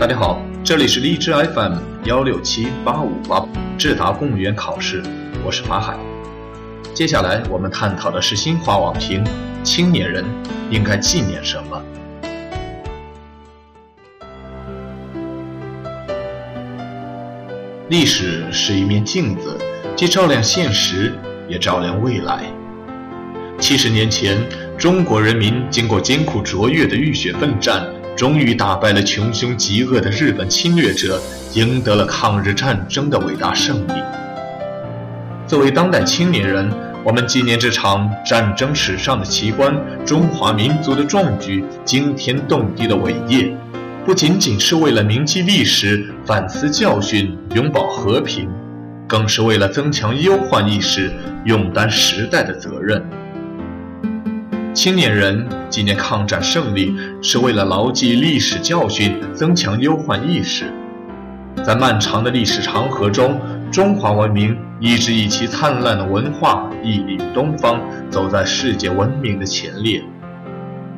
大家好，这里是荔枝 FM 幺六七八五八智达公务员考试，我是法海。接下来我们探讨的是新华网评：青年人应该纪念什么？历史是一面镜子，既照亮现实，也照亮未来。七十年前，中国人民经过艰苦卓越的浴血奋战，终于打败了穷凶极恶的日本侵略者，赢得了抗日战争的伟大胜利。作为当代青年人，我们纪念这场战争史上的奇观——中华民族的壮举、惊天动地的伟业。不仅仅是为了铭记历史、反思教训、永葆和平，更是为了增强忧患意识、勇担时代的责任。青年人纪念抗战胜利，是为了牢记历史教训、增强忧患意识。在漫长的历史长河中，中华文明一直以其灿烂的文化屹立东方，走在世界文明的前列。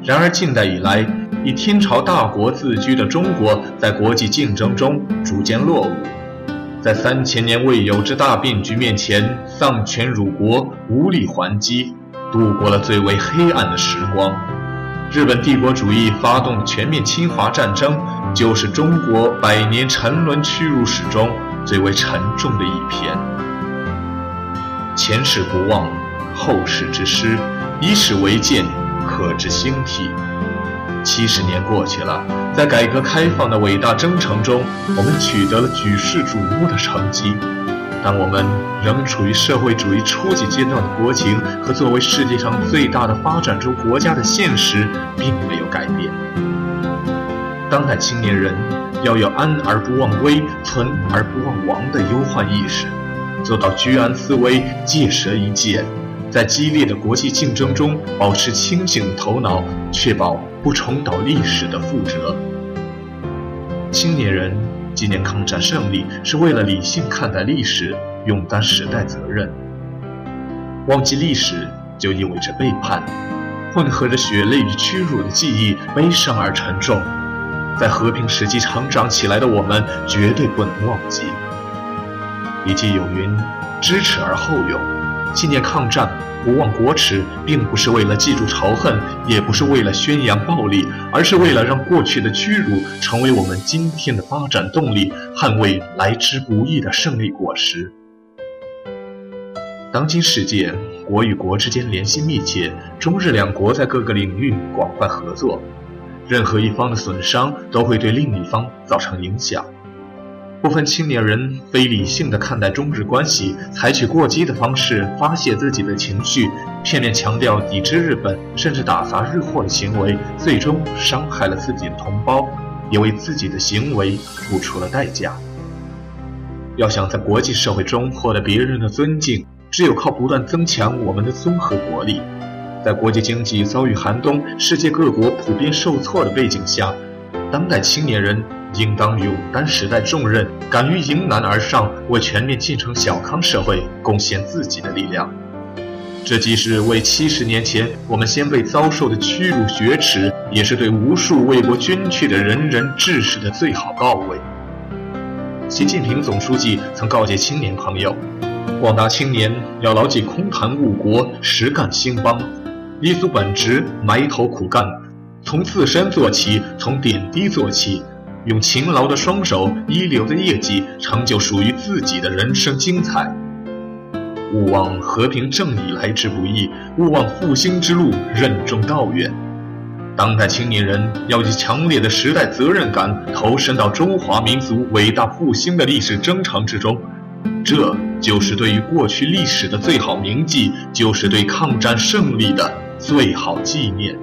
然而，近代以来，以天朝大国自居的中国，在国际竞争中逐渐落伍，在三千年未有之大变局面前丧权辱国，无力还击，度过了最为黑暗的时光。日本帝国主义发动全面侵华战争，就是中国百年沉沦屈辱史中最为沉重的一篇。前事不忘，后事之师，以史为鉴。可知兴替。七十年过去了，在改革开放的伟大征程中，我们取得了举世瞩目的成绩，但我们仍处于社会主义初级阶段的国情和作为世界上最大的发展中国家的现实并没有改变。当代青年人要有安而不忘危、存而不忘亡的忧患意识，做到居安思危、戒蛇一戒。在激烈的国际竞争中，保持清醒的头脑，确保不重蹈历史的覆辙。青年人纪念抗战胜利，是为了理性看待历史，勇担时代责任。忘记历史就意味着背叛，混合着血泪与屈辱的记忆，悲伤而沉重。在和平时期成长起来的我们，绝对不能忘记。以及有云：“知耻而后勇。”纪念抗战，不忘国耻，并不是为了记住仇恨，也不是为了宣扬暴力，而是为了让过去的屈辱成为我们今天的发展动力，捍卫来之不易的胜利果实。当今世界，国与国之间联系密切，中日两国在各个领域广泛合作，任何一方的损伤都会对另一方造成影响。部分青年人非理性地看待中日关系，采取过激的方式发泄自己的情绪，片面强调抵制日本，甚至打砸日货的行为，最终伤害了自己的同胞，也为自己的行为付出了代价。要想在国际社会中获得别人的尊敬，只有靠不断增强我们的综合国力。在国际经济遭遇寒冬、世界各国普遍受挫的背景下，当代青年人。应当勇担时代重任，敢于迎难而上，为全面建成小康社会贡献自己的力量。这既是为七十年前我们先辈遭受的屈辱雪耻，也是对无数为国捐躯的仁人志士的最好告慰。习近平总书记曾告诫青年朋友：广大青年要牢记“空谈误国，实干兴邦”，立足本职，埋头苦干，从自身做起，从点滴做起。用勤劳的双手、一流的业绩，成就属于自己的人生精彩。勿忘和平正义来之不易，勿忘复兴之路任重道远。当代青年人要以强烈的时代责任感，投身到中华民族伟大复兴的历史征程之中。这就是对于过去历史的最好铭记，就是对抗战胜利的最好纪念。